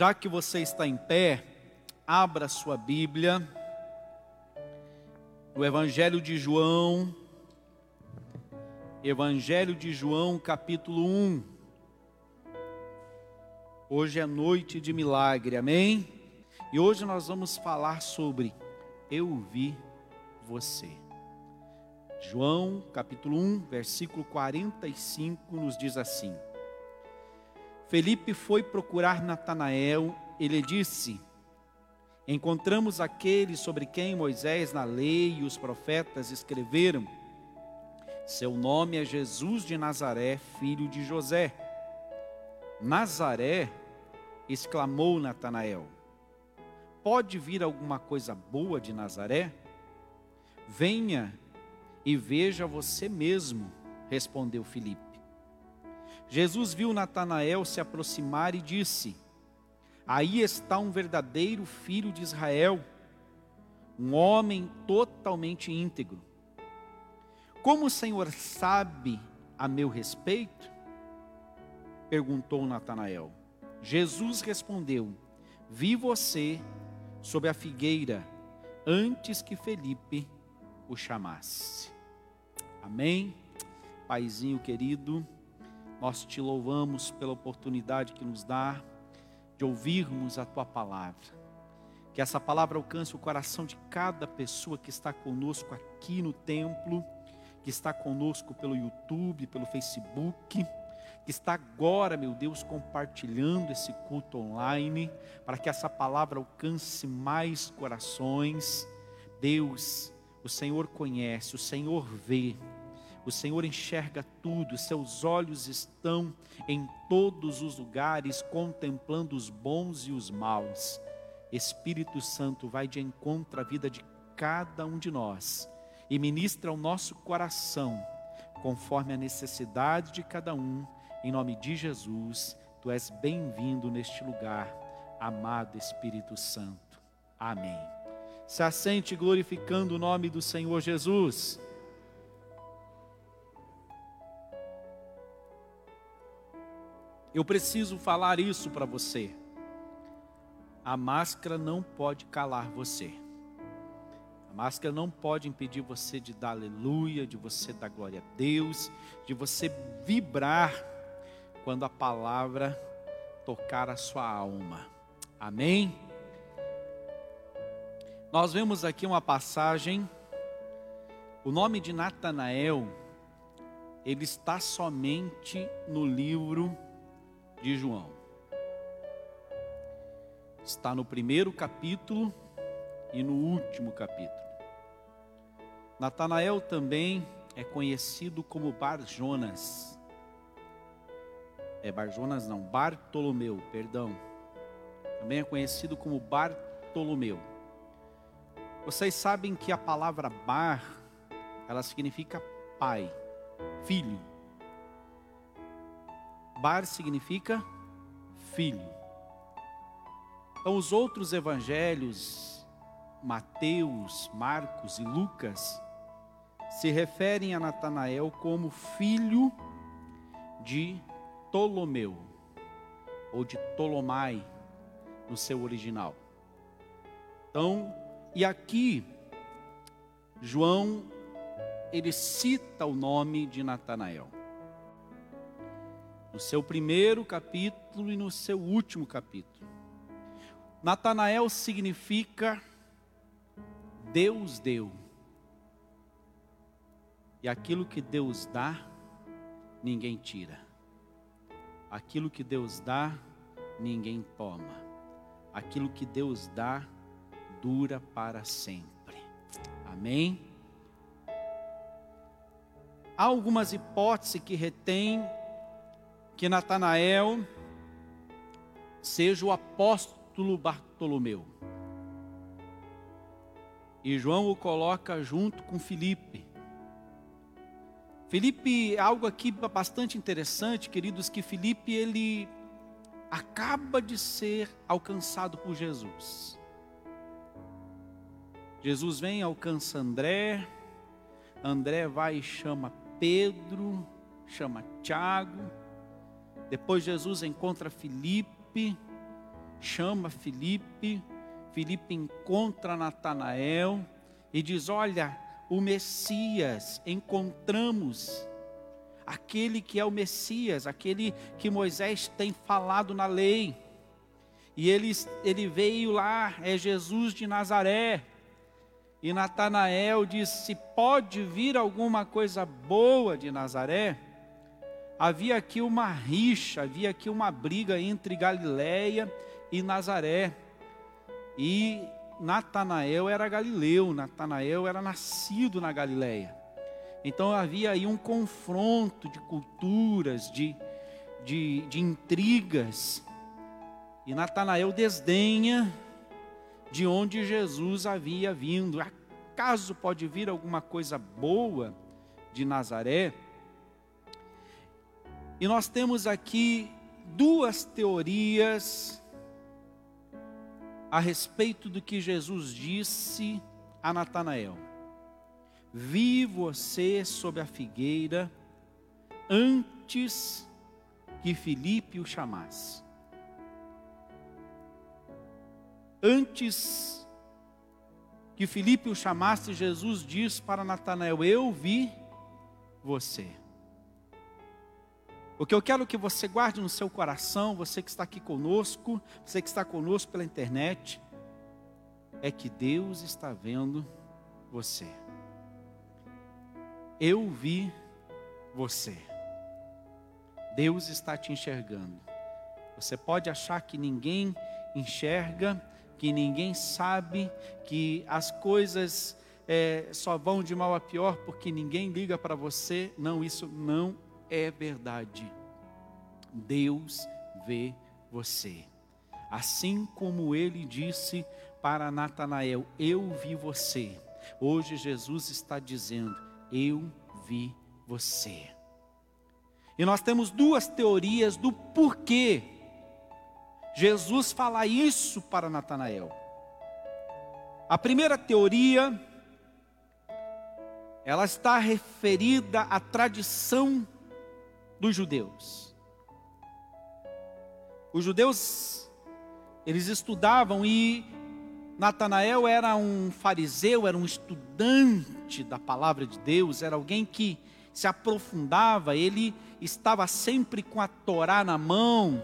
Já que você está em pé, abra sua Bíblia no Evangelho de João, Evangelho de João, capítulo 1. Hoje é noite de milagre, amém? E hoje nós vamos falar sobre Eu vi você. João, capítulo 1, versículo 45, nos diz assim: Felipe foi procurar Natanael, ele disse: Encontramos aquele sobre quem Moisés na lei e os profetas escreveram. Seu nome é Jesus de Nazaré, filho de José. Nazaré, exclamou Natanael. Pode vir alguma coisa boa de Nazaré? Venha e veja você mesmo, respondeu Filipe. Jesus viu Natanael se aproximar e disse: Aí está um verdadeiro filho de Israel, um homem totalmente íntegro. Como o Senhor sabe a meu respeito? perguntou Natanael. Jesus respondeu: Vi você sob a figueira antes que Felipe o chamasse. Amém. Paizinho querido, nós te louvamos pela oportunidade que nos dá de ouvirmos a tua palavra. Que essa palavra alcance o coração de cada pessoa que está conosco aqui no templo, que está conosco pelo YouTube, pelo Facebook, que está agora, meu Deus, compartilhando esse culto online, para que essa palavra alcance mais corações. Deus, o Senhor conhece, o Senhor vê, o Senhor enxerga tudo, seus olhos estão em todos os lugares, contemplando os bons e os maus. Espírito Santo vai de encontro à vida de cada um de nós e ministra o nosso coração, conforme a necessidade de cada um, em nome de Jesus. Tu és bem-vindo neste lugar, amado Espírito Santo. Amém. Se assente glorificando o nome do Senhor Jesus. Eu preciso falar isso para você. A máscara não pode calar você. A máscara não pode impedir você de dar aleluia, de você dar glória a Deus, de você vibrar quando a palavra tocar a sua alma. Amém? Nós vemos aqui uma passagem, o nome de Natanael, ele está somente no livro de João. Está no primeiro capítulo e no último capítulo. Natanael também é conhecido como Bar Jonas. É Bar Jonas não, Bartolomeu, perdão. Também é conhecido como Bartolomeu. Vocês sabem que a palavra bar, ela significa pai, filho. Bar significa filho. Então, os outros evangelhos, Mateus, Marcos e Lucas, se referem a Natanael como filho de Ptolomeu, ou de Ptolomai, no seu original. Então, e aqui, João, ele cita o nome de Natanael no seu primeiro capítulo e no seu último capítulo. Natanael significa Deus deu. E aquilo que Deus dá, ninguém tira. Aquilo que Deus dá, ninguém toma. Aquilo que Deus dá, dura para sempre. Amém? Há algumas hipóteses que retêm que Natanael seja o apóstolo Bartolomeu. E João o coloca junto com Filipe. Filipe, algo aqui bastante interessante, queridos, que Filipe ele acaba de ser alcançado por Jesus. Jesus vem, alcança André, André vai e chama Pedro, chama Tiago, depois Jesus encontra Filipe chama Filipe, Filipe encontra Natanael e diz: Olha, o Messias, encontramos aquele que é o Messias, aquele que Moisés tem falado na lei. E ele, ele veio lá, é Jesus de Nazaré. E Natanael disse: Pode vir alguma coisa boa de Nazaré? Havia aqui uma rixa, havia aqui uma briga entre Galiléia e Nazaré. E Natanael era galileu, Natanael era nascido na Galiléia. Então havia aí um confronto de culturas, de, de, de intrigas. E Natanael desdenha de onde Jesus havia vindo. Acaso pode vir alguma coisa boa de Nazaré? E nós temos aqui duas teorias a respeito do que Jesus disse a Natanael. Vi você sob a figueira antes que Filipe o chamasse. Antes que Filipe o chamasse, Jesus disse para Natanael: Eu vi você. O que eu quero que você guarde no seu coração, você que está aqui conosco, você que está conosco pela internet, é que Deus está vendo você. Eu vi você. Deus está te enxergando. Você pode achar que ninguém enxerga, que ninguém sabe, que as coisas é, só vão de mal a pior porque ninguém liga para você. Não, isso não é verdade. Deus vê você. Assim como ele disse para Natanael: Eu vi você. Hoje Jesus está dizendo: Eu vi você. E nós temos duas teorias do porquê Jesus fala isso para Natanael. A primeira teoria, ela está referida à tradição dos judeus. Os judeus, eles estudavam e Natanael era um fariseu, era um estudante da palavra de Deus, era alguém que se aprofundava, ele estava sempre com a Torá na mão,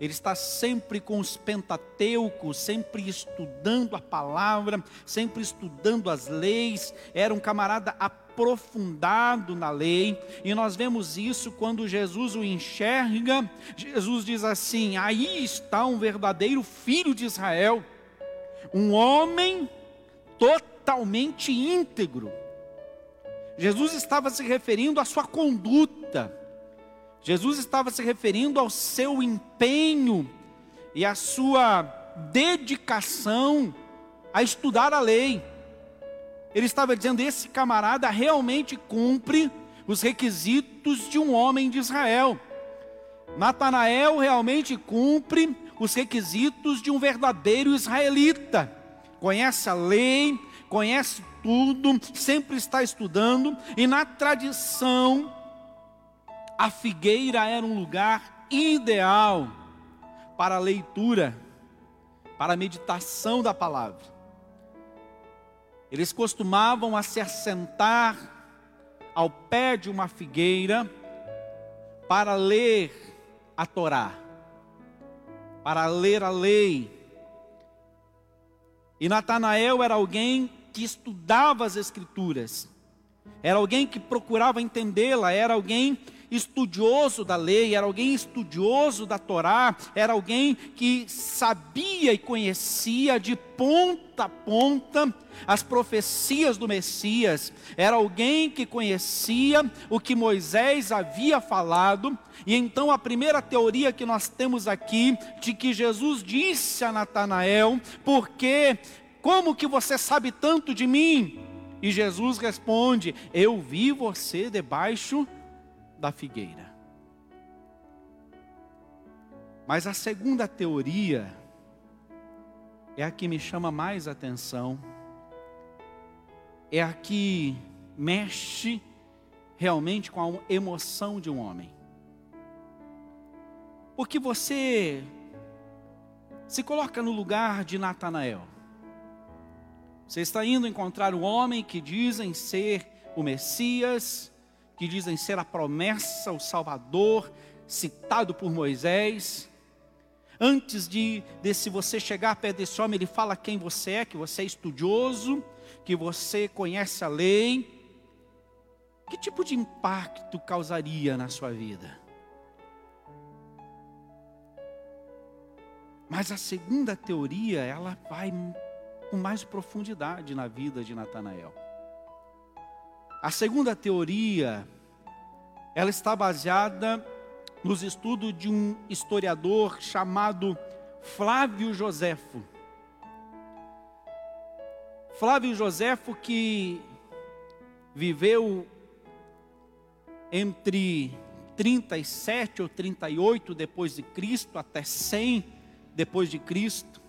ele está sempre com os pentateucos, sempre estudando a palavra, sempre estudando as leis. Era um camarada aprofundado na lei, e nós vemos isso quando Jesus o enxerga. Jesus diz assim: Aí está um verdadeiro filho de Israel, um homem totalmente íntegro. Jesus estava se referindo à sua conduta Jesus estava se referindo ao seu empenho e à sua dedicação a estudar a lei. Ele estava dizendo: esse camarada realmente cumpre os requisitos de um homem de Israel. Natanael realmente cumpre os requisitos de um verdadeiro israelita. Conhece a lei, conhece tudo, sempre está estudando, e na tradição a figueira era um lugar ideal para a leitura, para a meditação da palavra. Eles costumavam a se assentar ao pé de uma figueira para ler a Torá, para ler a lei. E Natanael era alguém que estudava as Escrituras, era alguém que procurava entendê-la, era alguém estudioso da lei, era alguém estudioso da Torá, era alguém que sabia e conhecia de ponta a ponta as profecias do Messias, era alguém que conhecia o que Moisés havia falado, e então a primeira teoria que nós temos aqui, de que Jesus disse a Natanael, porque como que você sabe tanto de mim? E Jesus responde: Eu vi você debaixo da figueira. Mas a segunda teoria é a que me chama mais atenção, é a que mexe realmente com a emoção de um homem. Porque você Se coloca no lugar de Natanael. Você está indo encontrar um homem que dizem ser o Messias, que dizem ser a promessa, o Salvador, citado por Moisés. Antes de, de se você chegar perto desse homem, ele fala quem você é, que você é estudioso, que você conhece a lei. Que tipo de impacto causaria na sua vida? Mas a segunda teoria, ela vai com mais profundidade na vida de Natanael. A segunda teoria, ela está baseada nos estudos de um historiador chamado Flávio Joséfo. Flávio Joséfo que viveu entre 37 ou 38 depois de Cristo até 100 depois de Cristo.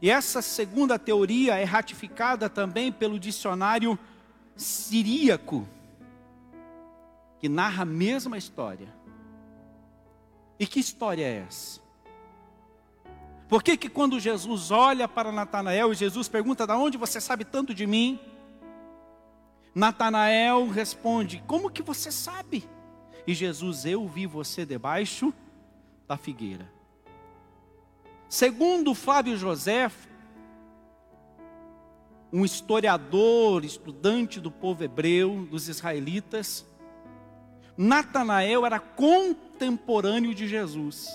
E essa segunda teoria é ratificada também pelo dicionário siríaco, que narra a mesma história. E que história é essa? Por que, que quando Jesus olha para Natanael e Jesus pergunta: "Da onde você sabe tanto de mim?" Natanael responde: "Como que você sabe?" E Jesus: "Eu vi você debaixo da figueira." Segundo Flávio José, um historiador, estudante do povo hebreu, dos israelitas, Natanael era contemporâneo de Jesus.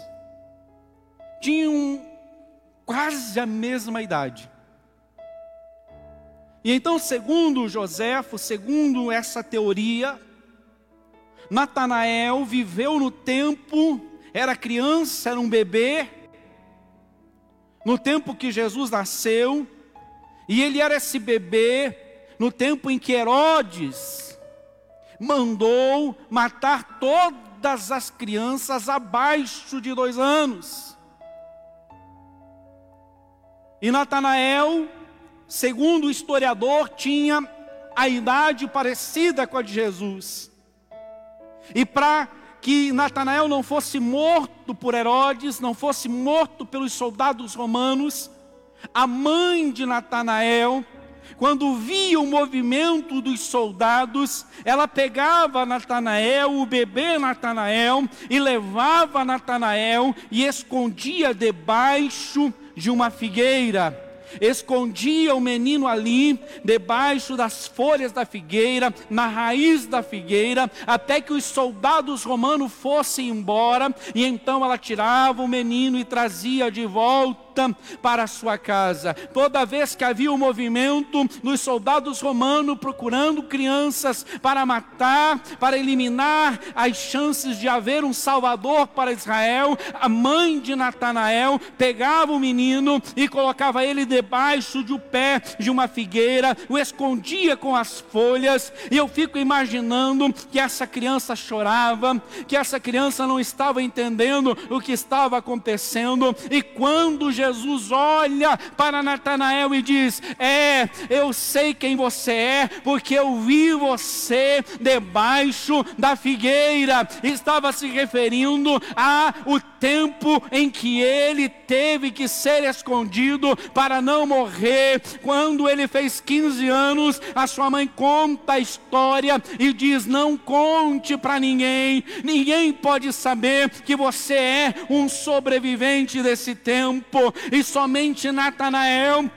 Tinham quase a mesma idade. E então, segundo Joséfo, segundo essa teoria, Natanael viveu no tempo, era criança, era um bebê, no tempo que Jesus nasceu, e ele era esse bebê no tempo em que Herodes mandou matar todas as crianças abaixo de dois anos. E Natanael, segundo o historiador, tinha a idade parecida com a de Jesus. E para que Natanael não fosse morto por Herodes, não fosse morto pelos soldados romanos, a mãe de Natanael, quando via o movimento dos soldados, ela pegava Natanael, o bebê Natanael, e levava Natanael e escondia debaixo de uma figueira. Escondia o menino ali, debaixo das folhas da figueira, na raiz da figueira, até que os soldados romanos fossem embora, e então ela tirava o menino e trazia de volta para a sua casa. Toda vez que havia um movimento dos soldados romanos procurando crianças para matar, para eliminar as chances de haver um salvador para Israel, a mãe de Natanael pegava o menino e colocava ele de debaixo do pé de uma figueira, o escondia com as folhas, e eu fico imaginando que essa criança chorava, que essa criança não estava entendendo o que estava acontecendo, e quando Jesus olha para Natanael e diz: É, eu sei quem você é, porque eu vi você debaixo da figueira, estava se referindo a o tempo em que ele teve que ser escondido para não morrer. Quando ele fez 15 anos, a sua mãe conta a história e diz: Não conte para ninguém, ninguém pode saber que você é um sobrevivente desse tempo, e somente Natanael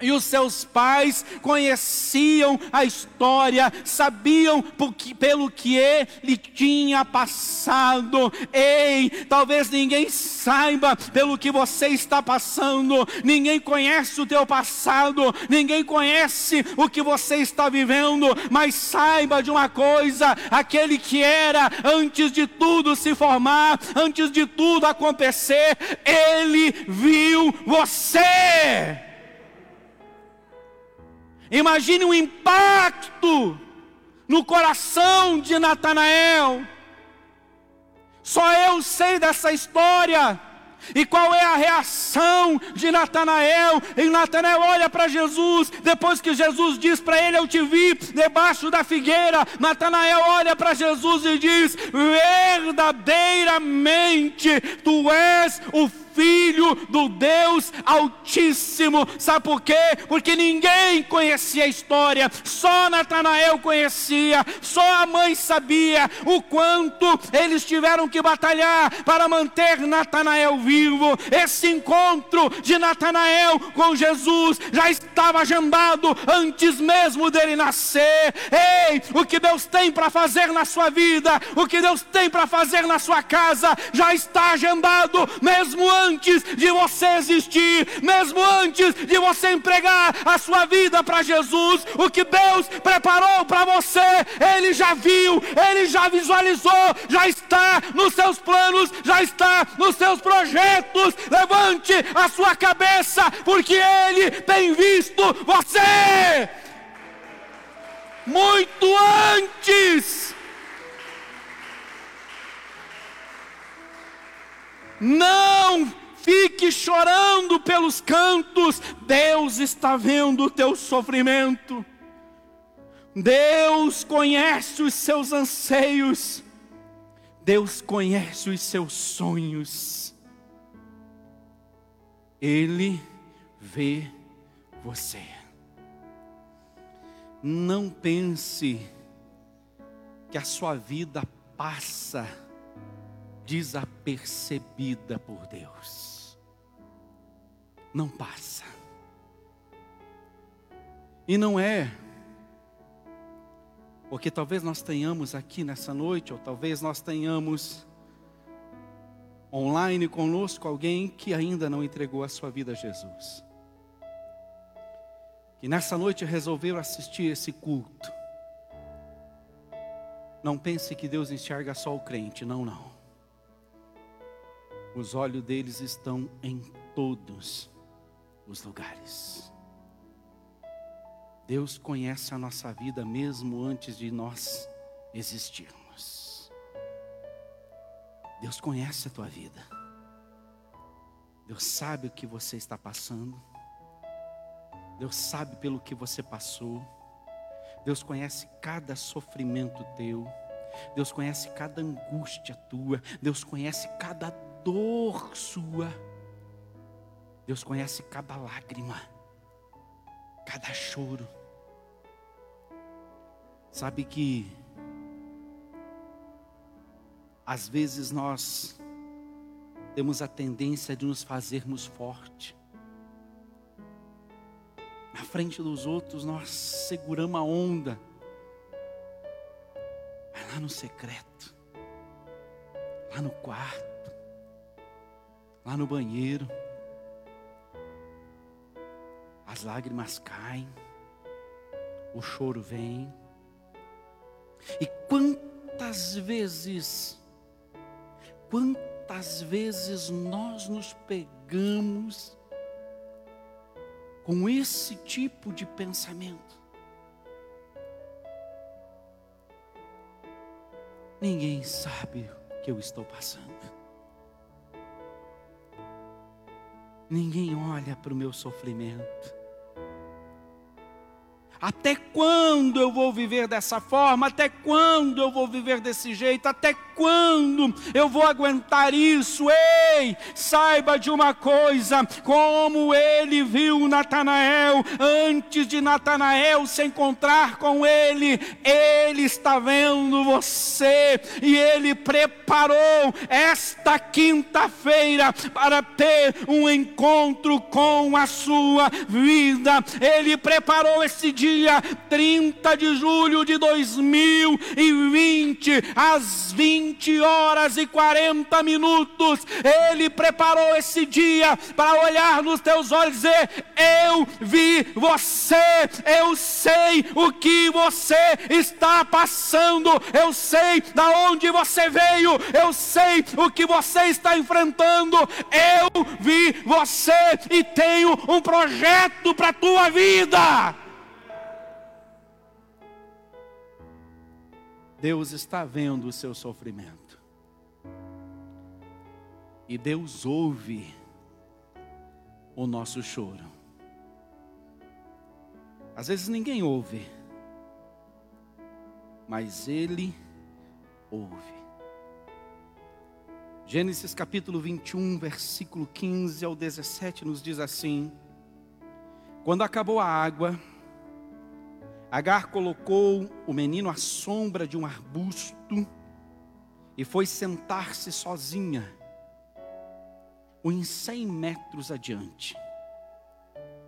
e os seus pais conheciam a história, sabiam pelo que ele tinha passado. Ei, talvez ninguém saiba pelo que você está passando, ninguém conhece o teu passado, ninguém conhece o que você está vivendo, mas saiba de uma coisa: aquele que era antes de tudo se formar, antes de tudo acontecer, ele viu você. Imagine o impacto no coração de Natanael. Só eu sei dessa história. E qual é a reação de Natanael? E Natanael olha para Jesus, depois que Jesus diz para ele: Eu te vi debaixo da figueira. Natanael olha para Jesus e diz: Verdadeiramente tu és o do Deus Altíssimo. Sabe por quê? Porque ninguém conhecia a história, só Natanael conhecia, só a mãe sabia o quanto eles tiveram que batalhar para manter Natanael vivo. Esse encontro de Natanael com Jesus já estava agendado antes mesmo dele nascer. Ei, o que Deus tem para fazer na sua vida, o que Deus tem para fazer na sua casa, já está agendado mesmo antes de você existir, mesmo antes de você empregar a sua vida para Jesus. O que Deus preparou para você, Ele já viu, Ele já visualizou, já está nos seus planos, já está nos seus projetos. Levante a sua cabeça, porque Ele tem visto você muito antes. Não chorando pelos cantos, Deus está vendo o teu sofrimento. Deus conhece os seus anseios. Deus conhece os seus sonhos. Ele vê você. Não pense que a sua vida passa desapercebida por Deus. Não passa. E não é porque talvez nós tenhamos aqui nessa noite, ou talvez nós tenhamos online conosco alguém que ainda não entregou a sua vida a Jesus que nessa noite resolveram assistir esse culto, não pense que Deus enxerga só o crente, não, não. Os olhos deles estão em todos os lugares. Deus conhece a nossa vida mesmo antes de nós existirmos. Deus conhece a tua vida. Deus sabe o que você está passando. Deus sabe pelo que você passou. Deus conhece cada sofrimento teu. Deus conhece cada angústia tua. Deus conhece cada dor sua. Deus conhece cada lágrima, cada choro. Sabe que às vezes nós temos a tendência de nos fazermos forte na frente dos outros, nós seguramos a onda. Mas lá no secreto, lá no quarto, lá no banheiro, as lágrimas caem, o choro vem. E quantas vezes, quantas vezes nós nos pegamos com esse tipo de pensamento. Ninguém sabe o que eu estou passando. Ninguém olha para o meu sofrimento. Até quando eu vou viver dessa forma? Até quando eu vou viver desse jeito? Até quando eu vou aguentar isso? Ei, saiba de uma coisa: como ele viu Natanael, antes de Natanael se encontrar com ele, ele está vendo você e ele preparou esta quinta-feira para ter um encontro com a sua vida. Ele preparou esse dia dia 30 de julho de 2020, às 20 horas e 40 minutos, Ele preparou esse dia para olhar nos teus olhos e dizer: Eu vi você, eu sei o que você está passando, eu sei da onde você veio, eu sei o que você está enfrentando, eu vi você e tenho um projeto para a tua vida. Deus está vendo o seu sofrimento. E Deus ouve o nosso choro. Às vezes ninguém ouve, mas Ele ouve. Gênesis capítulo 21, versículo 15 ao 17 nos diz assim: Quando acabou a água, Agar colocou o menino à sombra de um arbusto e foi sentar-se sozinha, uns cem metros adiante,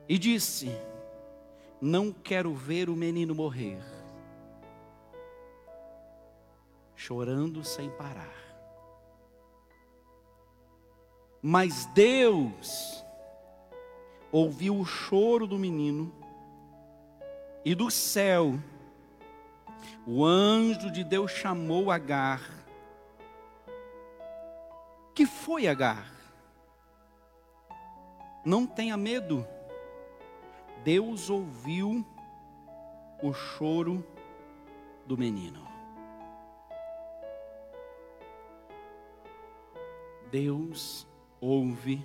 e disse: Não quero ver o menino morrer, chorando sem parar. Mas Deus ouviu o choro do menino, e do céu, o anjo de Deus chamou Agar. Que foi Agar? Não tenha medo. Deus ouviu o choro do menino. Deus ouve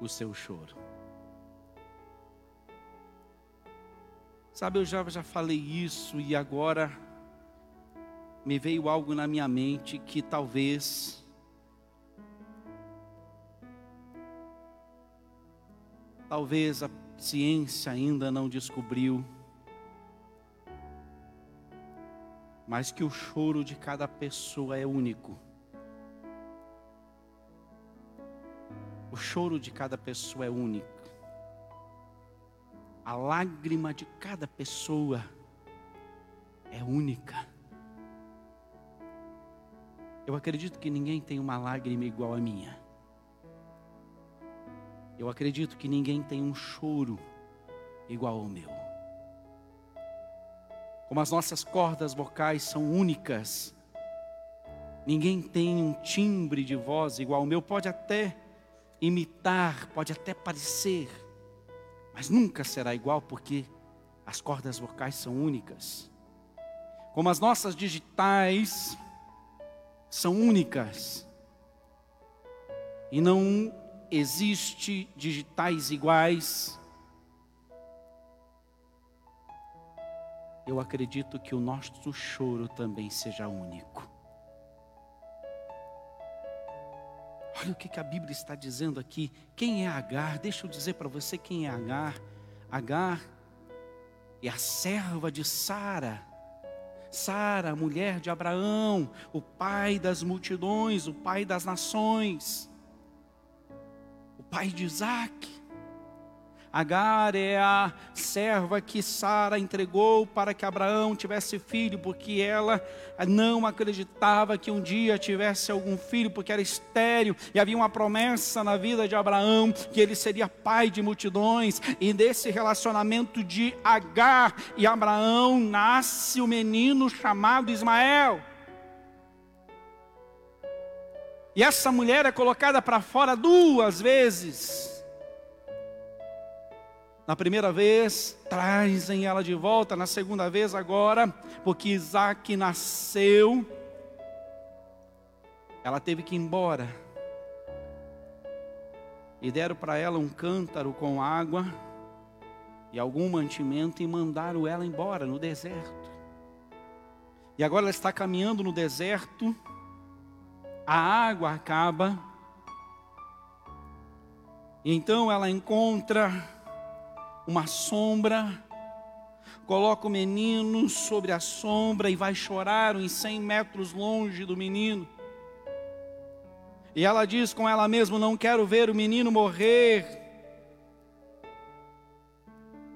o seu choro. Sabe, eu já, já falei isso e agora me veio algo na minha mente que talvez talvez a ciência ainda não descobriu, mas que o choro de cada pessoa é único. O choro de cada pessoa é único. A lágrima de cada pessoa é única. Eu acredito que ninguém tem uma lágrima igual a minha. Eu acredito que ninguém tem um choro igual ao meu. Como as nossas cordas vocais são únicas, ninguém tem um timbre de voz igual ao meu. Pode até imitar, pode até parecer, mas nunca será igual porque as cordas vocais são únicas. Como as nossas digitais são únicas. E não existe digitais iguais. Eu acredito que o nosso choro também seja único. Olha o que, a Bíblia está dizendo aqui. Quem é Agar? Deixa eu dizer para você quem é Agar. Agar é a serva de Sara. Sara, mulher de Abraão, o pai das multidões, o pai das nações, o pai de Isaac. Agar é a serva que Sara entregou para que Abraão tivesse filho, porque ela não acreditava que um dia tivesse algum filho, porque era estéril, e havia uma promessa na vida de Abraão que ele seria pai de multidões, e desse relacionamento de Agar e Abraão nasce o menino chamado Ismael. E essa mulher é colocada para fora duas vezes na primeira vez, trazem ela de volta. Na segunda vez, agora, porque Isaac nasceu, ela teve que ir embora. E deram para ela um cântaro com água e algum mantimento e mandaram ela embora no deserto. E agora ela está caminhando no deserto, a água acaba, e então ela encontra uma sombra, coloca o menino sobre a sombra e vai chorar uns 100 metros longe do menino. E ela diz com ela mesma: Não quero ver o menino morrer.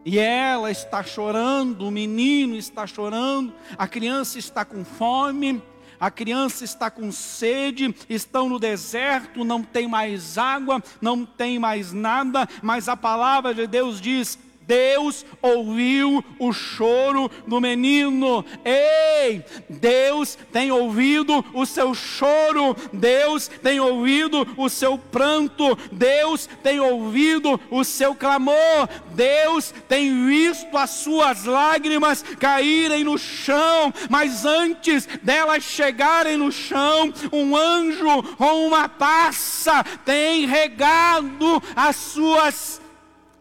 E ela está chorando, o menino está chorando, a criança está com fome, a criança está com sede, estão no deserto, não tem mais água, não tem mais nada, mas a palavra de Deus diz: Deus ouviu o choro do menino. Ei, Deus tem ouvido o seu choro, Deus tem ouvido o seu pranto, Deus tem ouvido o seu clamor, Deus tem visto as suas lágrimas caírem no chão, mas antes delas chegarem no chão, um anjo com uma taça tem regado as suas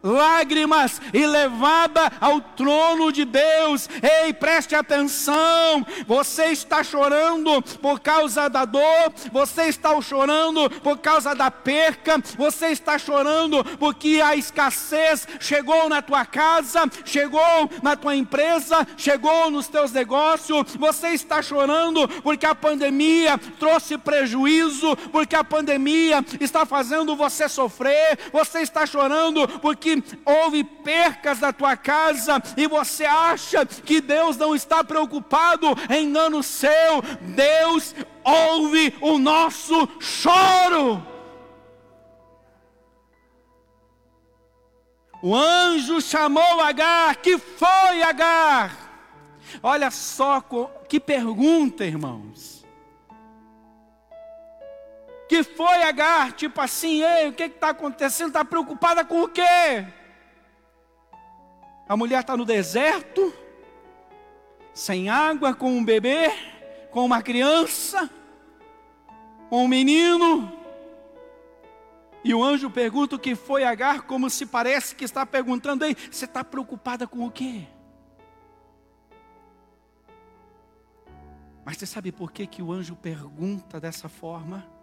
lágrimas e levada ao trono de Deus. Ei, preste atenção. Você está chorando por causa da dor, você está chorando por causa da perca, você está chorando porque a escassez chegou na tua casa, chegou na tua empresa, chegou nos teus negócios. Você está chorando porque a pandemia trouxe prejuízo, porque a pandemia está fazendo você sofrer. Você está chorando porque houve percas na tua casa e você acha que Deus não está preocupado em dano seu, Deus ouve o nosso choro. O anjo chamou Agar, que foi Agar? Olha só que pergunta, irmãos. Que foi Agar? Tipo assim, ei, o que está acontecendo? Está preocupada com o quê? A mulher está no deserto, sem água, com um bebê, com uma criança, com um menino. E o anjo pergunta o que foi Agar, como se parece que está perguntando: Ei, você está preocupada com o quê? Mas você sabe por que, que o anjo pergunta dessa forma?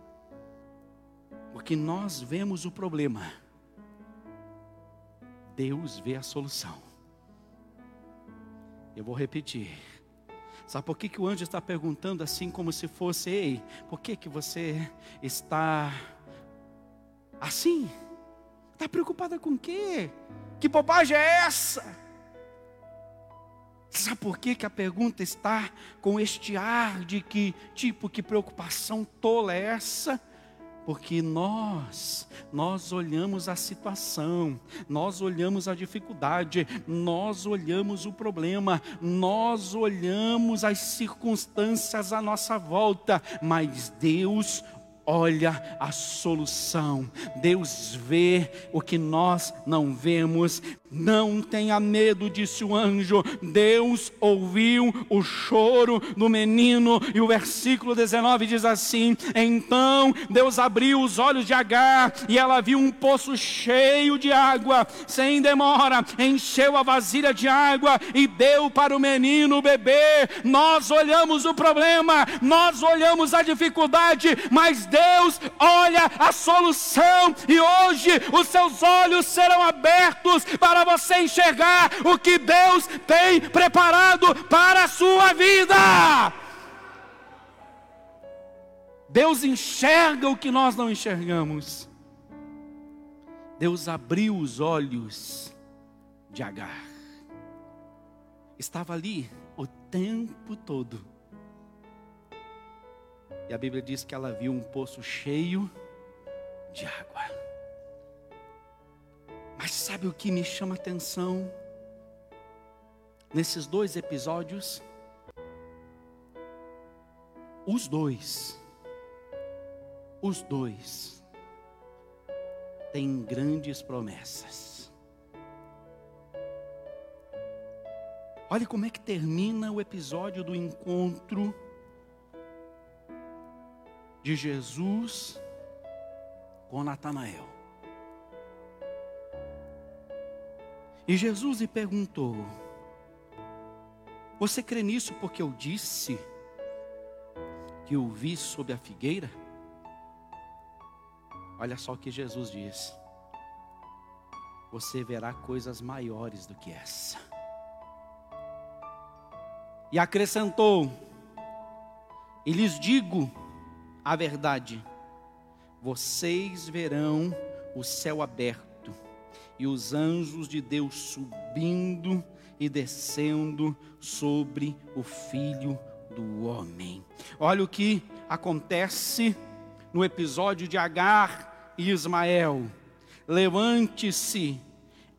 Porque nós vemos o problema, Deus vê a solução. Eu vou repetir. Sabe por que, que o anjo está perguntando assim, como se fosse: Ei, por que, que você está assim? Está preocupada com o quê? Que bobagem é essa? Sabe por que, que a pergunta está com este ar de que tipo, que preocupação tola é essa? Porque nós, nós olhamos a situação, nós olhamos a dificuldade, nós olhamos o problema, nós olhamos as circunstâncias à nossa volta, mas Deus olha a solução. Deus vê o que nós não vemos. Não tenha medo, disse o anjo. Deus ouviu o choro do menino. E o versículo 19 diz assim: Então Deus abriu os olhos de Agar e ela viu um poço cheio de água. Sem demora, encheu a vasilha de água e deu para o menino beber. Nós olhamos o problema, nós olhamos a dificuldade, mas Deus olha a solução. E hoje os seus olhos serão abertos para você enxergar o que Deus tem preparado para a sua vida. Deus enxerga o que nós não enxergamos. Deus abriu os olhos de Agar. Estava ali o tempo todo. A Bíblia diz que ela viu um poço cheio de água. Mas sabe o que me chama atenção nesses dois episódios? Os dois, os dois, têm grandes promessas. Olha como é que termina o episódio do encontro de Jesus com Natanael. E Jesus lhe perguntou: Você crê nisso porque eu disse que o vi sob a figueira? Olha só o que Jesus diz: Você verá coisas maiores do que essa. E acrescentou: E lhes digo a verdade: vocês verão o céu aberto e os anjos de Deus subindo e descendo sobre o filho do homem. Olha o que acontece no episódio de Agar e Ismael. Levante-se,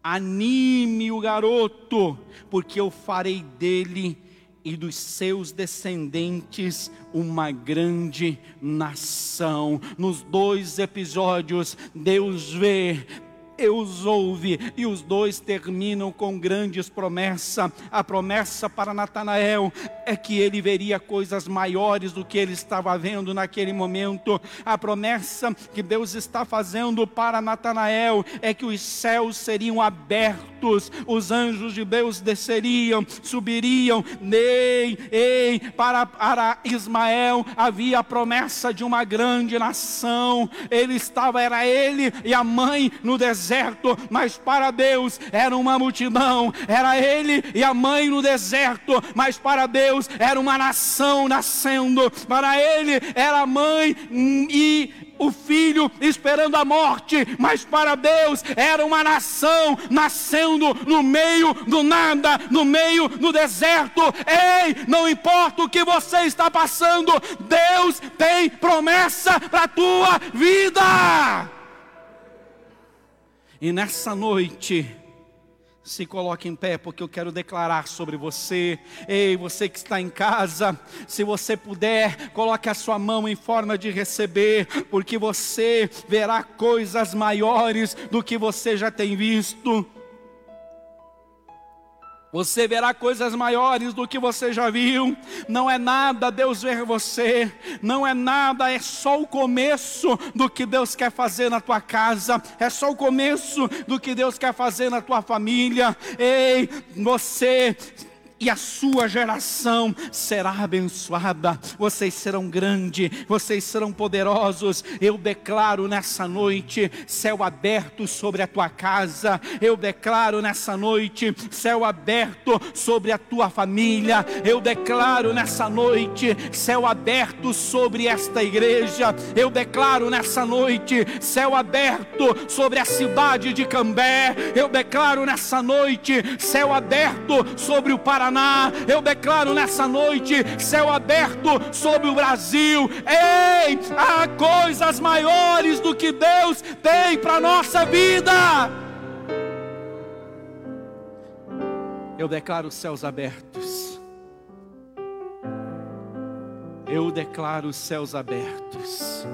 anime o garoto, porque eu farei dele e dos seus descendentes uma grande nação. Nos dois episódios, Deus vê e os ouve. E os dois terminam com grandes promessas. A promessa para Natanael é que ele veria coisas maiores do que ele estava vendo naquele momento. A promessa que Deus está fazendo para Natanael é que os céus seriam abertos, os anjos de Deus desceriam, subiriam. Ei, ei, para, para Ismael havia a promessa de uma grande nação. Ele estava, era ele e a mãe no deserto, mas para Deus era uma multidão, era ele e a mãe no deserto, mas para Deus era uma nação nascendo, para ele era a mãe e o filho esperando a morte, mas para Deus era uma nação nascendo no meio do nada, no meio do deserto. Ei, não importa o que você está passando, Deus tem promessa para a tua vida. E nessa noite, se coloque em pé, porque eu quero declarar sobre você. Ei, você que está em casa, se você puder, coloque a sua mão em forma de receber, porque você verá coisas maiores do que você já tem visto. Você verá coisas maiores do que você já viu. Não é nada Deus ver você. Não é nada, é só o começo do que Deus quer fazer na tua casa. É só o começo do que Deus quer fazer na tua família. Ei, você e a sua geração será abençoada. Vocês serão grandes, vocês serão poderosos. Eu declaro nessa noite céu aberto sobre a tua casa. Eu declaro nessa noite céu aberto sobre a tua família. Eu declaro nessa noite céu aberto sobre esta igreja. Eu declaro nessa noite céu aberto sobre a cidade de Cambé. Eu declaro nessa noite céu aberto sobre o Paraná Paraná. Eu declaro nessa noite céu aberto sobre o Brasil. Ei, há coisas maiores do que Deus tem para nossa vida. Eu declaro céus abertos. Eu declaro céus abertos.